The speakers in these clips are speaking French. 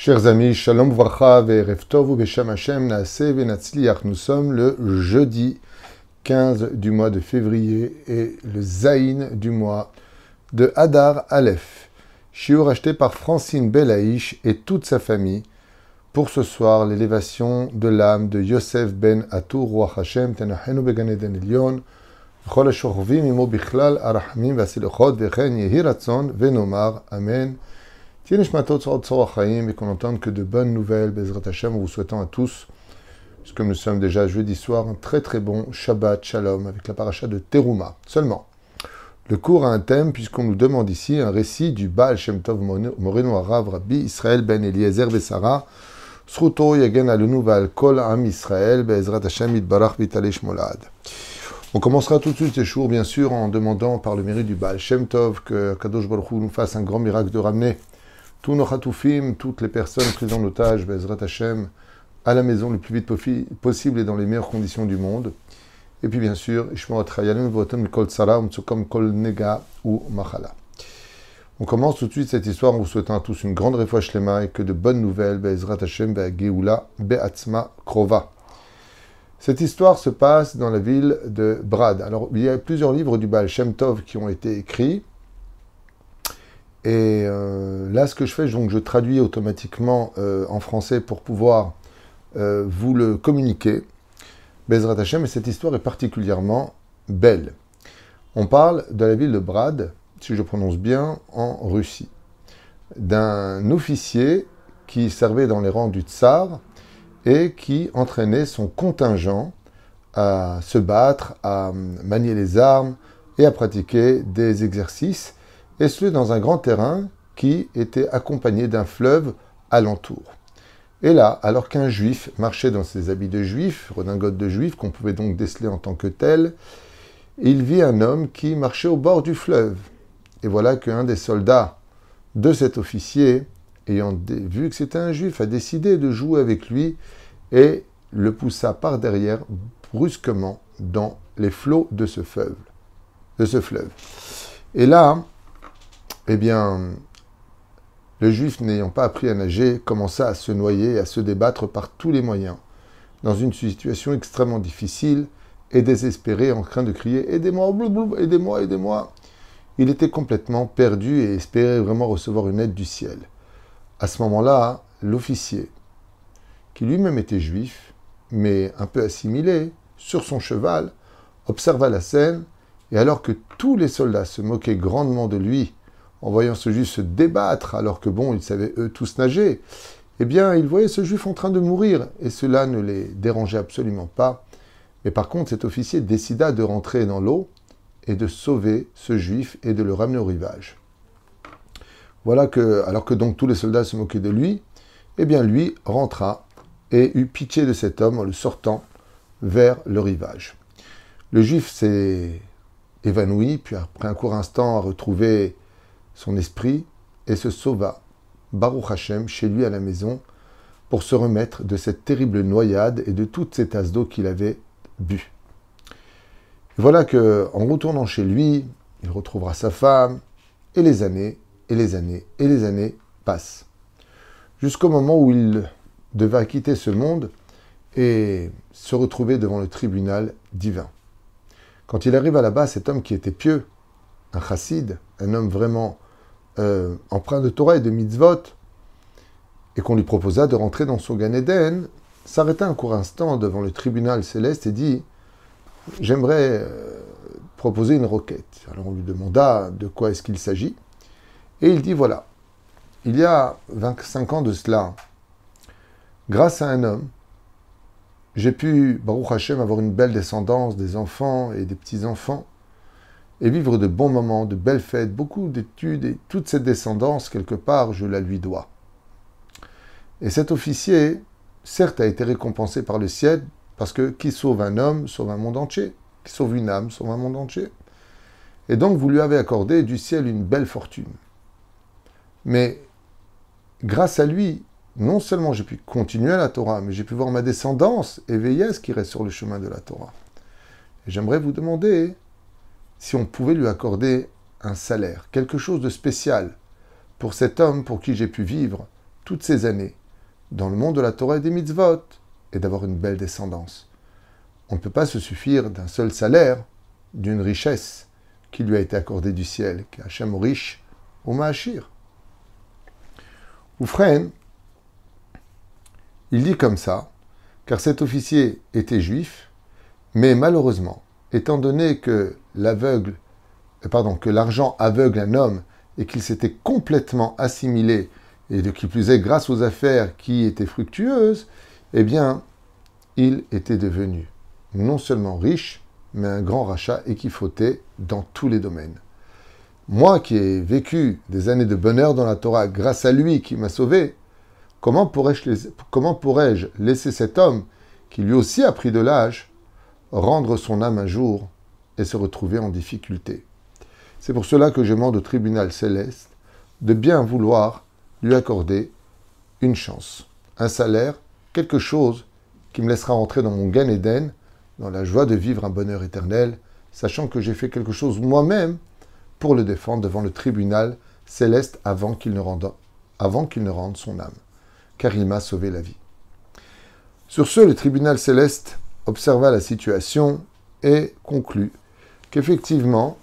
Chers amis, Shalom Vracha Ve'erev Beshem Hashem Naase. Nous sommes le jeudi 15 du mois de février et le Zaïn du mois de Hadar Aleph. Shiur acheté par Francine Belaïch et toute sa famille pour ce soir l'élévation de l'âme de Yosef ben Atur Roi Hashem Tenachenu Began Eden Elyon Chol HaShorvim Imo Bichlal Arachamim Vasilochot Vechen Yehi Ratzon Venomar Amen et qu'on entende que de bonnes nouvelles, Bezrat Hashem, en vous souhaitant à tous, puisque nous sommes déjà jeudi soir, un très très bon Shabbat Shalom avec la paracha de Teruma. Seulement, le cours a un thème, puisqu'on nous demande ici un récit du Baal Shem Tov Moreno Arav Rabbi Israël Ben Eliezer Besara, Sruto Yagen Val Kol Am Israël, Bezrat Hashem Itbarach Vitalish Molad. On commencera tout de suite ces jours, bien sûr, en demandant par le mérite du Baal Shem Tov que Kadosh Baruch nous fasse un grand miracle de ramener tous nos chatoufim, toutes les personnes prises en otage, Bezrat Hashem, à la maison le plus vite possible et dans les meilleures conditions du monde. Et puis bien sûr, Nega ou Machala. On commence tout de suite cette histoire en vous souhaitant à tous une grande réfouche lema et que de bonnes nouvelles, Bezrat Hashem, Geoula, Be'atzma, Krova. Cette histoire se passe dans la ville de Brad. Alors, il y a plusieurs livres du Baal Shem Tov qui ont été écrits. Et euh, là, ce que je fais, je traduis automatiquement euh, en français pour pouvoir euh, vous le communiquer. Bezrat Hashem, et cette histoire est particulièrement belle. On parle de la ville de Brad, si je prononce bien, en Russie, d'un officier qui servait dans les rangs du tsar et qui entraînait son contingent à se battre, à manier les armes et à pratiquer des exercices et ce dans un grand terrain qui était accompagné d'un fleuve alentour. Et là, alors qu'un juif marchait dans ses habits de juif, redingote de juif, qu'on pouvait donc déceler en tant que tel, il vit un homme qui marchait au bord du fleuve. Et voilà qu'un des soldats de cet officier, ayant vu que c'était un juif, a décidé de jouer avec lui et le poussa par derrière brusquement dans les flots de ce fleuve. De ce fleuve. Et là, eh bien, le juif n'ayant pas appris à nager commença à se noyer et à se débattre par tous les moyens, dans une situation extrêmement difficile et désespéré, en train de crier Aidez-moi, aidez-moi, aidez-moi Il était complètement perdu et espérait vraiment recevoir une aide du ciel. À ce moment-là, l'officier, qui lui-même était juif, mais un peu assimilé, sur son cheval, observa la scène, et alors que tous les soldats se moquaient grandement de lui, en voyant ce juif se débattre, alors que bon, ils savaient eux tous nager, eh bien, ils voyaient ce juif en train de mourir, et cela ne les dérangeait absolument pas. Mais par contre, cet officier décida de rentrer dans l'eau et de sauver ce juif et de le ramener au rivage. Voilà que, alors que donc tous les soldats se moquaient de lui, eh bien lui rentra et eut pitié de cet homme en le sortant vers le rivage. Le juif s'est évanoui, puis après un court instant a retrouvé son esprit et se sauva, Baruch Hashem, chez lui à la maison, pour se remettre de cette terrible noyade et de toutes ces tasses d'eau qu'il avait bu. Voilà que, en retournant chez lui, il retrouvera sa femme, et les années, et les années, et les années passent. Jusqu'au moment où il devait quitter ce monde et se retrouver devant le tribunal divin. Quand il arrive là-bas, cet homme qui était pieux, un chassid, un homme vraiment euh, empreint de Torah et de mitzvot, et qu'on lui proposa de rentrer dans son Gan s'arrêta un court instant devant le tribunal céleste et dit J'aimerais euh, proposer une requête. Alors on lui demanda de quoi est-ce qu'il s'agit. Et il dit Voilà, il y a 25 ans de cela, grâce à un homme, j'ai pu, Baruch Hashem, avoir une belle descendance, des enfants et des petits-enfants et vivre de bons moments, de belles fêtes, beaucoup d'études, et toute cette descendance, quelque part, je la lui dois. Et cet officier, certes, a été récompensé par le ciel, parce que qui sauve un homme, sauve un monde entier. Qui sauve une âme, sauve un monde entier. Et donc, vous lui avez accordé du ciel une belle fortune. Mais, grâce à lui, non seulement j'ai pu continuer la Torah, mais j'ai pu voir ma descendance éveiller à ce qui reste sur le chemin de la Torah. J'aimerais vous demander, si on pouvait lui accorder un salaire, quelque chose de spécial pour cet homme pour qui j'ai pu vivre toutes ces années dans le monde de la Torah et des mitzvot et d'avoir une belle descendance. On ne peut pas se suffire d'un seul salaire, d'une richesse qui lui a été accordée du ciel, qui Hachem au riche, au Mahachir. Oufren, il dit comme ça, car cet officier était juif, mais malheureusement, étant donné euh, que l'argent aveugle un homme et qu'il s'était complètement assimilé, et de qui plus est grâce aux affaires qui étaient fructueuses, eh bien, il était devenu non seulement riche, mais un grand rachat et qui fautait dans tous les domaines. Moi qui ai vécu des années de bonheur dans la Torah grâce à lui qui m'a sauvé, comment pourrais-je laisser cet homme, qui lui aussi a pris de l'âge, rendre son âme un jour et se retrouver en difficulté C'est pour cela que je demande au tribunal céleste de bien vouloir lui accorder une chance, un salaire, quelque chose qui me laissera entrer dans mon Gan Eden, dans la joie de vivre un bonheur éternel, sachant que j'ai fait quelque chose moi-même pour le défendre devant le tribunal céleste avant qu'il ne, rende, avant qu'il ne rende son âme, car il m'a sauvé la vie. Sur ce, le tribunal céleste observa la situation et conclut qu'effectivement,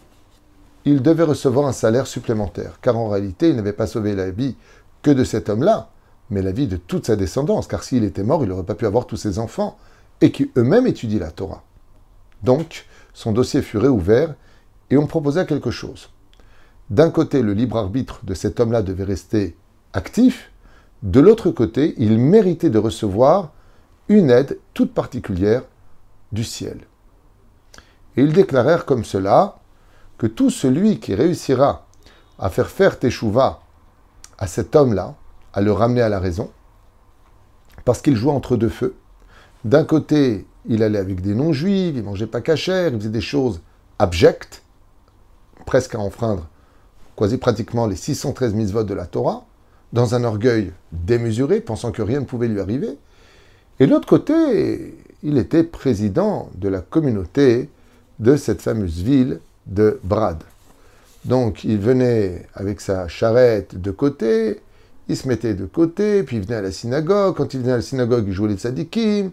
il devait recevoir un salaire supplémentaire, car en réalité, il n'avait pas sauvé la vie que de cet homme-là, mais la vie de toute sa descendance, car s'il était mort, il n'aurait pas pu avoir tous ses enfants, et qui eux-mêmes étudient la Torah. Donc, son dossier fut réouvert, et on proposait quelque chose. D'un côté, le libre arbitre de cet homme-là devait rester actif, de l'autre côté, il méritait de recevoir une aide toute particulière du ciel. Et ils déclarèrent comme cela que tout celui qui réussira à faire faire Teshuvah à cet homme-là, à le ramener à la raison, parce qu'il jouait entre deux feux. D'un côté, il allait avec des non-juifs, il mangeait pas cachère, il faisait des choses abjectes, presque à enfreindre quasi pratiquement les 613 mitzvot de la Torah, dans un orgueil démesuré, pensant que rien ne pouvait lui arriver. Et l'autre côté, il était président de la communauté de cette fameuse ville de Brad. Donc il venait avec sa charrette de côté, il se mettait de côté, puis il venait à la synagogue. Quand il venait à la synagogue, il jouait les tzadikim.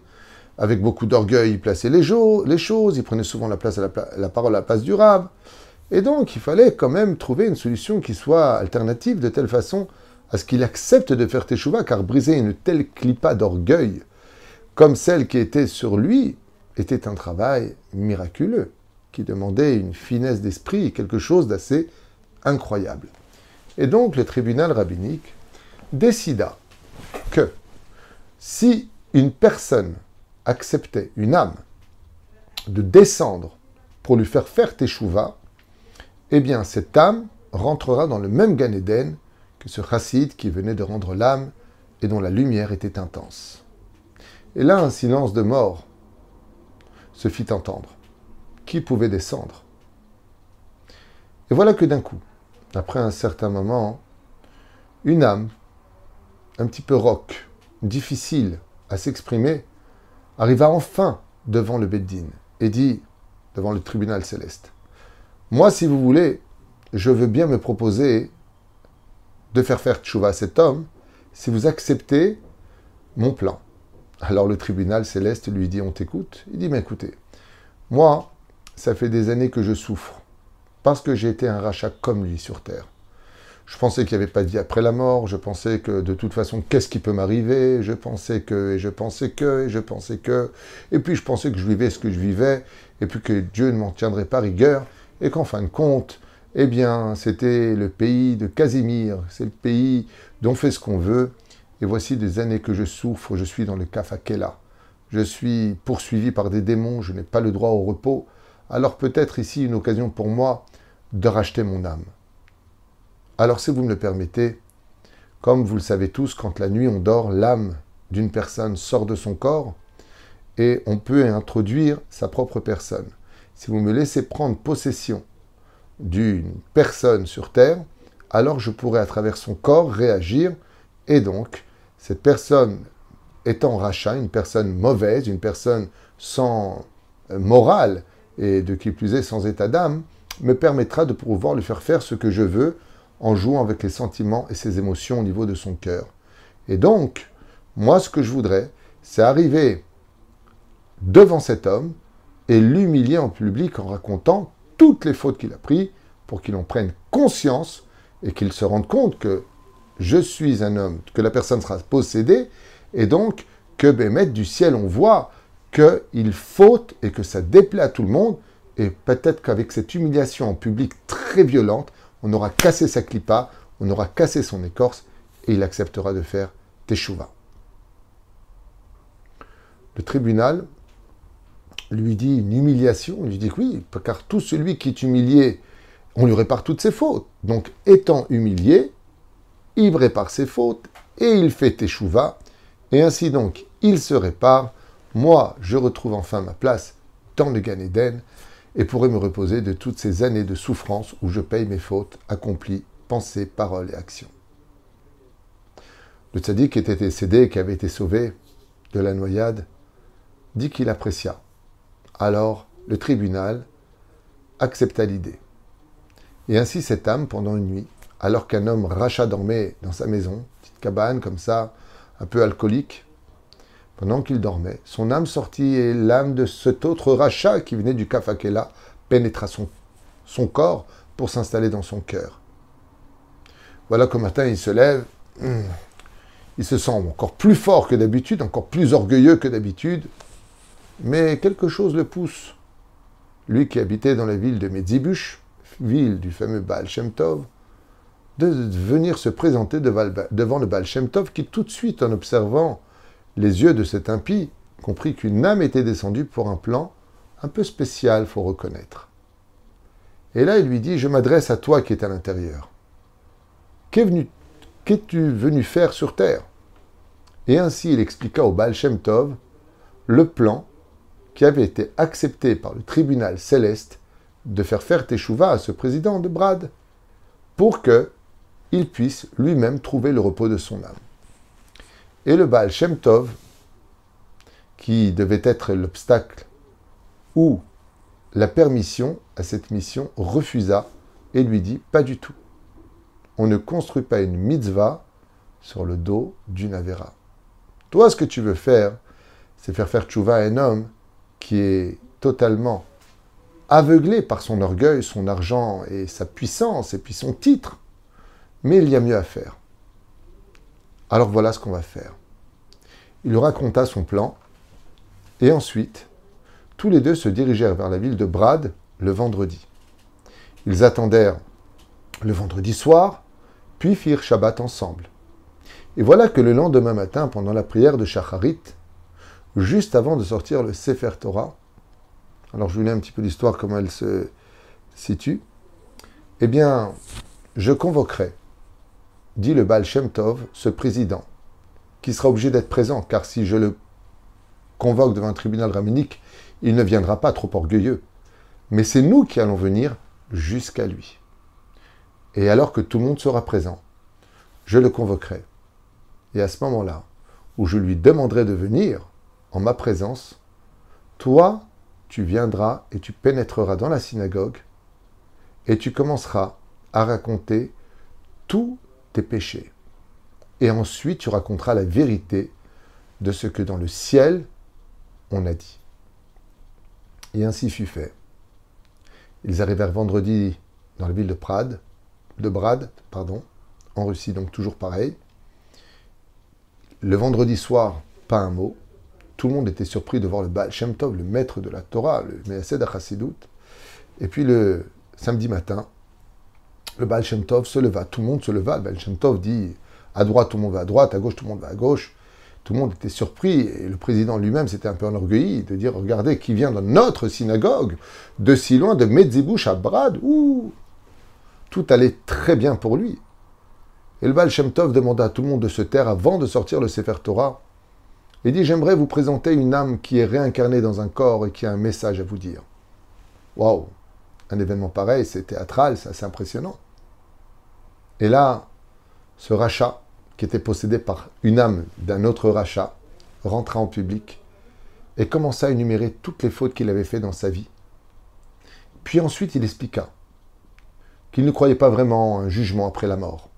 Avec beaucoup d'orgueil, il plaçait les, choses, il prenait souvent la, place à la, parole à la place du rab. Et donc il fallait quand même trouver une solution qui soit alternative de telle façon à ce qu'il accepte de faire teshuva, car briser une telle clipa d'orgueil comme celle qui était sur lui était un travail miraculeux qui demandait une finesse d'esprit quelque chose d'assez incroyable. Et donc le tribunal rabbinique décida que si une personne acceptait, une âme, de descendre pour lui faire faire teshuva, eh bien cette âme rentrera dans le même Gan Eden que ce chassid qui venait de rendre l'âme et dont la lumière était intense. Et là, un silence de mort se fit entendre qui pouvait descendre? Et voilà que d'un coup, après un certain moment, une âme, un petit peu rock, difficile à s'exprimer, arriva enfin devant le Beddin et dit, devant le tribunal céleste, Moi, si vous voulez, je veux bien me proposer de faire faire tchouva à cet homme si vous acceptez mon plan. Alors le tribunal céleste lui dit, on t'écoute. Il dit, mais écoutez, moi, ça fait des années que je souffre, parce que j'ai été un rachat comme lui sur Terre. Je pensais qu'il n'y avait pas de vie après la mort, je pensais que de toute façon, qu'est-ce qui peut m'arriver? Je pensais que, et je pensais que, et je pensais que, et puis je pensais que je vivais ce que je vivais, et puis que Dieu ne m'en tiendrait pas rigueur, et qu'en fin de compte, eh bien, c'était le pays de Casimir, c'est le pays dont fait ce qu'on veut, et voici des années que je souffre, je suis dans le kafakela. Je suis poursuivi par des démons, je n'ai pas le droit au repos, alors peut-être ici une occasion pour moi de racheter mon âme. Alors si vous me le permettez, comme vous le savez tous, quand la nuit on dort, l'âme d'une personne sort de son corps et on peut introduire sa propre personne. Si vous me laissez prendre possession d'une personne sur Terre, alors je pourrai à travers son corps réagir et donc cette personne étant rachat, une personne mauvaise, une personne sans morale, et de qui plus est sans état d'âme, me permettra de pouvoir lui faire faire ce que je veux en jouant avec les sentiments et ses émotions au niveau de son cœur. Et donc, moi, ce que je voudrais, c'est arriver devant cet homme et l'humilier en public en racontant toutes les fautes qu'il a prises pour qu'il en prenne conscience et qu'il se rende compte que je suis un homme, que la personne sera possédée, et donc que Bémet du ciel, on voit qu'il faute et que ça déplaît à tout le monde, et peut-être qu'avec cette humiliation en public très violente, on aura cassé sa clipa, on aura cassé son écorce, et il acceptera de faire teshuva. Le tribunal lui dit une humiliation, il lui dit oui, car tout celui qui est humilié, on lui répare toutes ses fautes. Donc, étant humilié, il répare ses fautes et il fait teshuva, et ainsi donc, il se répare. Moi, je retrouve enfin ma place dans le Gan Eden et pourrai me reposer de toutes ces années de souffrance où je paye mes fautes accomplies, pensées, paroles et actions. Le tzaddik qui était décédé et qui avait été sauvé de la noyade dit qu'il apprécia. Alors, le tribunal accepta l'idée. Et ainsi cette âme, pendant une nuit, alors qu'un homme rachat dormait dans sa maison, petite cabane comme ça, un peu alcoolique, pendant qu'il dormait, son âme sortit et l'âme de cet autre rachat qui venait du Kafakela pénétra son, corps pour s'installer dans son cœur. Voilà qu'au matin il se lève, hmm, il se sent encore plus fort que d'habitude, encore plus orgueilleux que d'habitude, mais quelque chose le pousse. Lui qui habitait dans la ville de Medzibush, ville du fameux Baal Shem Tov, de venir se présenter devant le Baal Shem Tov, qui tout de suite, en observant les yeux de cet impie, comprit qu'une âme était descendue pour un plan un peu spécial, faut reconnaître. Et là, il lui dit, je m'adresse à toi qui es à l'intérieur. Qu'es-tu venu faire sur terre? Et ainsi, il expliqua au Baal Shem Tov le plan qui avait été accepté par le tribunal céleste de faire faire Teshuva à ce président de Brad, pour que il puisse lui-même trouver le repos de son âme. Et le Baal Shem Tov, qui devait être l'obstacle ou la permission à cette mission, refusa et lui dit Pas du tout. On ne construit pas une mitzvah sur le dos d'une Avera. Toi, ce que tu veux faire, c'est faire faire tchouva à un homme qui est totalement aveuglé par son orgueil, son argent et sa puissance et puis son titre. Mais il y a mieux à faire. Alors voilà ce qu'on va faire. Il raconta son plan et ensuite, tous les deux se dirigèrent vers la ville de Brad le vendredi. Ils attendèrent le vendredi soir, puis firent Shabbat ensemble. Et voilà que le lendemain matin, pendant la prière de Shacharit, juste avant de sortir le Sefer Torah. Alors je vous lis un petit peu l'histoire, comment elle se situe. Eh bien, je convoquerai, dit le Baal Shem Tov, ce président, qui sera obligé d'être présent, car si je le convoque devant un tribunal rabbinique, il ne viendra pas trop orgueilleux. Mais c'est nous qui allons venir jusqu'à lui. Et alors que tout le monde sera présent, je le convoquerai. Et à ce moment-là, où je lui demanderai de venir, en ma présence, toi, tu viendras et tu pénétreras dans la synagogue et tu commenceras à raconter tous tes péchés. Et ensuite, tu raconteras la vérité de ce que dans le ciel, on a dit. Et ainsi fut fait. Ils arrivèrent vendredi dans la ville de Prad, de Brad, pardon, en Russie, donc toujours pareil. Le vendredi soir, pas un mot tout le monde était surpris de voir le Baal Tov, le maître de la Torah, le Meyased HaChassidut. Et puis le samedi matin, le Baal se leva, tout le monde se leva. Le Baal dit à droite, tout le monde va à droite, à gauche, tout le monde va à gauche. Tout le monde était surpris et le président lui-même s'était un peu enorgueilli de dire Regardez qui vient dans notre synagogue, de si loin, de Medzibouche à Brad. Tout allait très bien pour lui. Et le Baal demanda à tout le monde de se taire avant de sortir le Sefer Torah. Il dit J'aimerais vous présenter une âme qui est réincarnée dans un corps et qui a un message à vous dire. Waouh Un événement pareil, c'est théâtral, c'est assez impressionnant. Et là, ce rachat, qui était possédé par une âme d'un autre rachat, rentra en public et commença à énumérer toutes les fautes qu'il avait faites dans sa vie. Puis ensuite, il expliqua qu'il ne croyait pas vraiment à un jugement après la mort.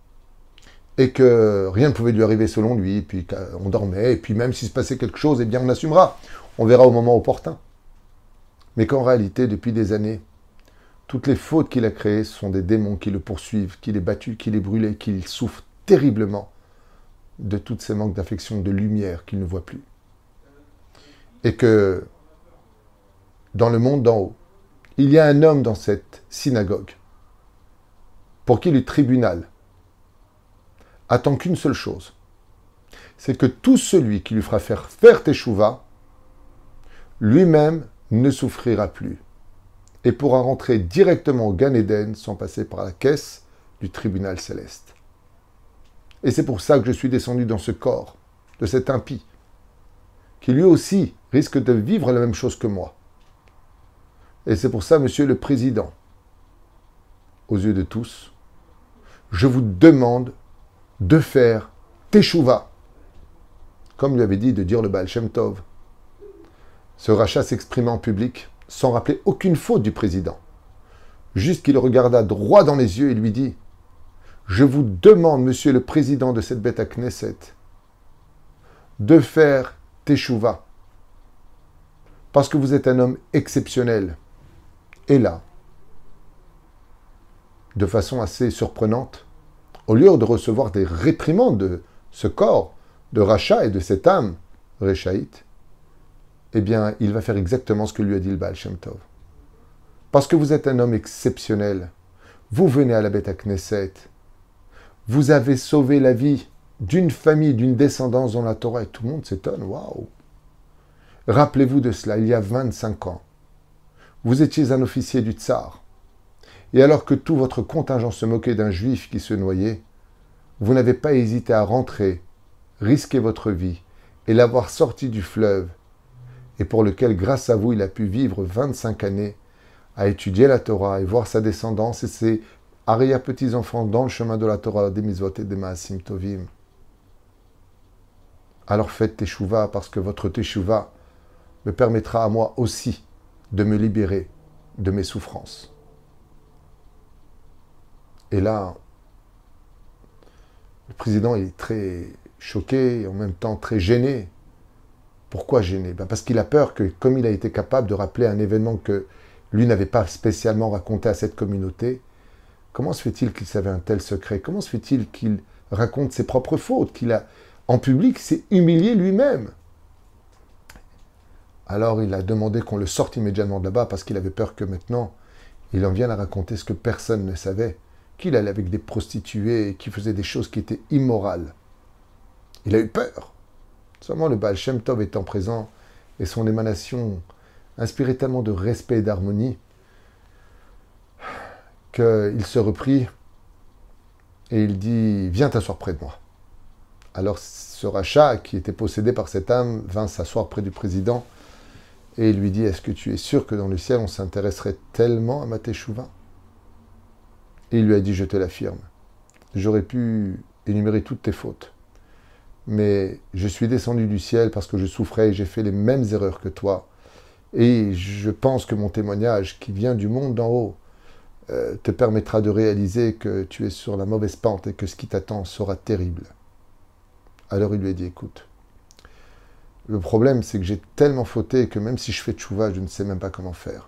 et que rien ne pouvait lui arriver selon lui, puis qu'on dormait, et puis même s'il se passait quelque chose, eh bien on assumera. On verra au moment opportun. Mais qu'en réalité, depuis des années, toutes les fautes qu'il a créées sont des démons qui le poursuivent, qui les battu, qui les brûlé, qu'il souffre terriblement de tous ces manques d'affection, de lumière qu'il ne voit plus. Et que dans le monde d'en haut, il y a un homme dans cette synagogue pour qui le tribunal attend qu'une seule chose, c'est que tout celui qui lui fera faire faire teshuva, lui-même ne souffrira plus et pourra rentrer directement au Gan Eden sans passer par la caisse du tribunal céleste. Et c'est pour ça que je suis descendu dans ce corps de cet impie, qui lui aussi risque de vivre la même chose que moi. Et c'est pour ça, monsieur le président, aux yeux de tous, je vous demande de faire teshuva, comme lui avait dit de dire le Baal Shem Tov. Ce rachat s'exprima en public sans rappeler aucune faute du président. Juste qu'il regarda droit dans les yeux et lui dit Je vous demande, monsieur le président de cette bête à Knesset, de faire teshuva. Parce que vous êtes un homme exceptionnel. Et là, de façon assez surprenante, au lieu de recevoir des réprimandes de ce corps de rachat et de cette âme réchaïte, eh bien, il va faire exactement ce que lui a dit le Baal. Parce que vous êtes un homme exceptionnel, vous venez à la Beth Knesset, vous avez sauvé la vie d'une famille, d'une descendance dans la Torah, et tout le monde s'étonne, waouh Rappelez-vous de cela, il y a 25 ans. Vous étiez un officier du tsar. Et alors que tout votre contingent se moquait d'un juif qui se noyait, vous n'avez pas hésité à rentrer, risquer votre vie et l'avoir sorti du fleuve, et pour lequel, grâce à vous, il a pu vivre 25 années à étudier la Torah et voir sa descendance et ses arrière-petits-enfants dans le chemin de la Torah, des Mizvot et des Maasim Tovim. Alors faites Teshuvah parce que votre Teshuvah me permettra à moi aussi de me libérer de mes souffrances. Et là, le président est très choqué et en même temps très gêné. Pourquoi gêné ben Parce qu'il a peur que, comme il a été capable de rappeler un événement que lui n'avait pas spécialement raconté à cette communauté, comment se fait-il qu'il savait un tel secret? Comment se fait-il qu'il raconte ses propres fautes, qu'il a, en public, s'est humilié lui-même? Alors il a demandé qu'on le sorte immédiatement de là-bas parce qu'il avait peur que maintenant, il en vienne à raconter ce que personne ne savait qu'il allait avec des prostituées et qu'il faisait des choses qui étaient immorales. Il a eu peur. Seulement le Baal Shem Tov étant présent et son émanation inspirait tellement de respect et d'harmonie qu'il se reprit et il dit Viens t'asseoir près de moi. Alors ce rachat, qui était possédé par cette âme, vint s'asseoir près du président et il lui dit Est-ce que tu es sûr que dans le ciel on s'intéresserait tellement à ma et il lui a dit, je te l'affirme, j'aurais pu énumérer toutes tes fautes, mais je suis descendu du ciel parce que je souffrais et j'ai fait les mêmes erreurs que toi. Et je pense que mon témoignage qui vient du monde d'en haut euh, te permettra de réaliser que tu es sur la mauvaise pente et que ce qui t'attend sera terrible. Alors il lui a dit, écoute, le problème c'est que j'ai tellement fauté que même si je fais tchouva, je ne sais même pas comment faire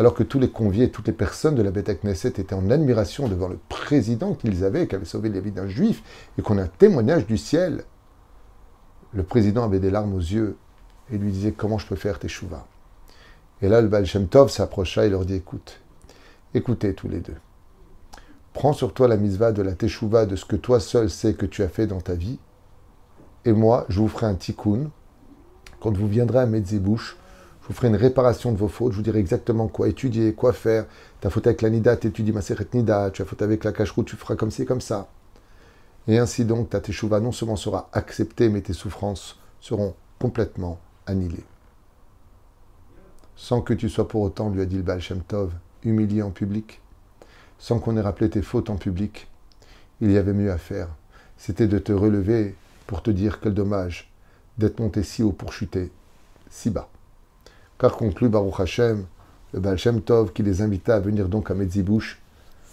alors que tous les conviés, toutes les personnes de la Beth Knesset étaient en admiration devant le président qu'ils avaient, qui avait sauvé la vie d'un juif, et qu'on a un témoignage du ciel. Le président avait des larmes aux yeux et lui disait Comment je peux faire tes chouvas? Et là, le Baal Tov s'approcha et leur dit Écoute, écoutez tous les deux. Prends sur toi la misva de la teshuva de ce que toi seul sais que tu as fait dans ta vie, et moi, je vous ferai un tikkun quand vous viendrez à Metzibouche vous ferai une réparation de vos fautes, je vous dirai exactement quoi étudier, quoi faire. Ta faute avec la Nida, tu étudies Maseret Nida, tu as faute avec la Kashrut, tu feras comme ci, comme ça. Et ainsi donc, ta Teshuvah non seulement sera acceptée, mais tes souffrances seront complètement annihilées. Sans que tu sois pour autant, lui a dit le Baal Tov, humilié en public, sans qu'on ait rappelé tes fautes en public, il y avait mieux à faire. C'était de te relever pour te dire quel dommage d'être monté si haut pour chuter si bas. Car conclut Baruch Hashem, le Baal Shem Tov, qui les invita à venir donc à Metzibouche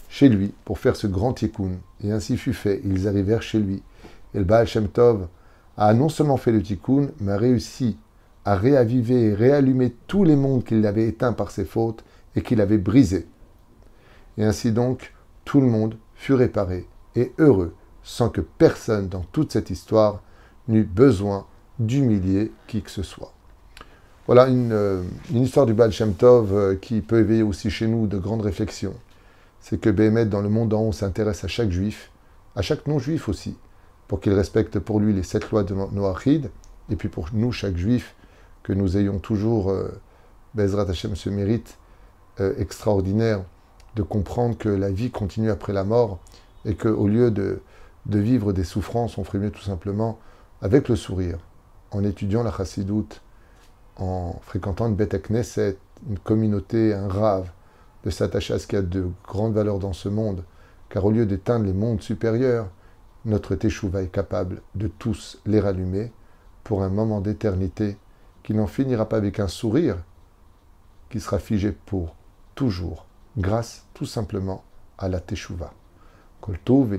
chez lui pour faire ce grand tikkun. Et ainsi fut fait. Ils arrivèrent chez lui. Et le Baal Shem Tov a non seulement fait le tikkun, mais a réussi à réaviver et réallumer tous les mondes qu'il avait éteints par ses fautes et qu'il avait brisés. Et ainsi donc, tout le monde fut réparé et heureux, sans que personne dans toute cette histoire n'eût besoin d'humilier qui que ce soit. Voilà une, euh, histoire du Baal Shem Tov euh, qui peut éveiller aussi chez nous de grandes réflexions. C'est que Béhémet, dans le monde en haut, s'intéresse à chaque juif, à chaque non-juif aussi, pour qu'il respecte pour lui les sept lois de Noachid, et puis pour nous, chaque juif, que nous ayons toujours, euh, Bezrat Hashem, ce mérite extraordinaire de comprendre que la vie continue après la mort, et qu'au lieu de, de vivre des souffrances, on ferait mieux tout simplement avec le sourire, en étudiant la chassidoute, en fréquentant une bête Knesset, une communauté, un rave, de s'attacher à ce qu'il y a de grandes valeurs dans ce monde, car au lieu d'éteindre les mondes supérieurs, notre Teshuvah est capable de tous les rallumer pour un moment d'éternité qui n'en finira pas avec un sourire, qui sera figé pour toujours, grâce tout simplement à la Teshuvah. Kol Tov et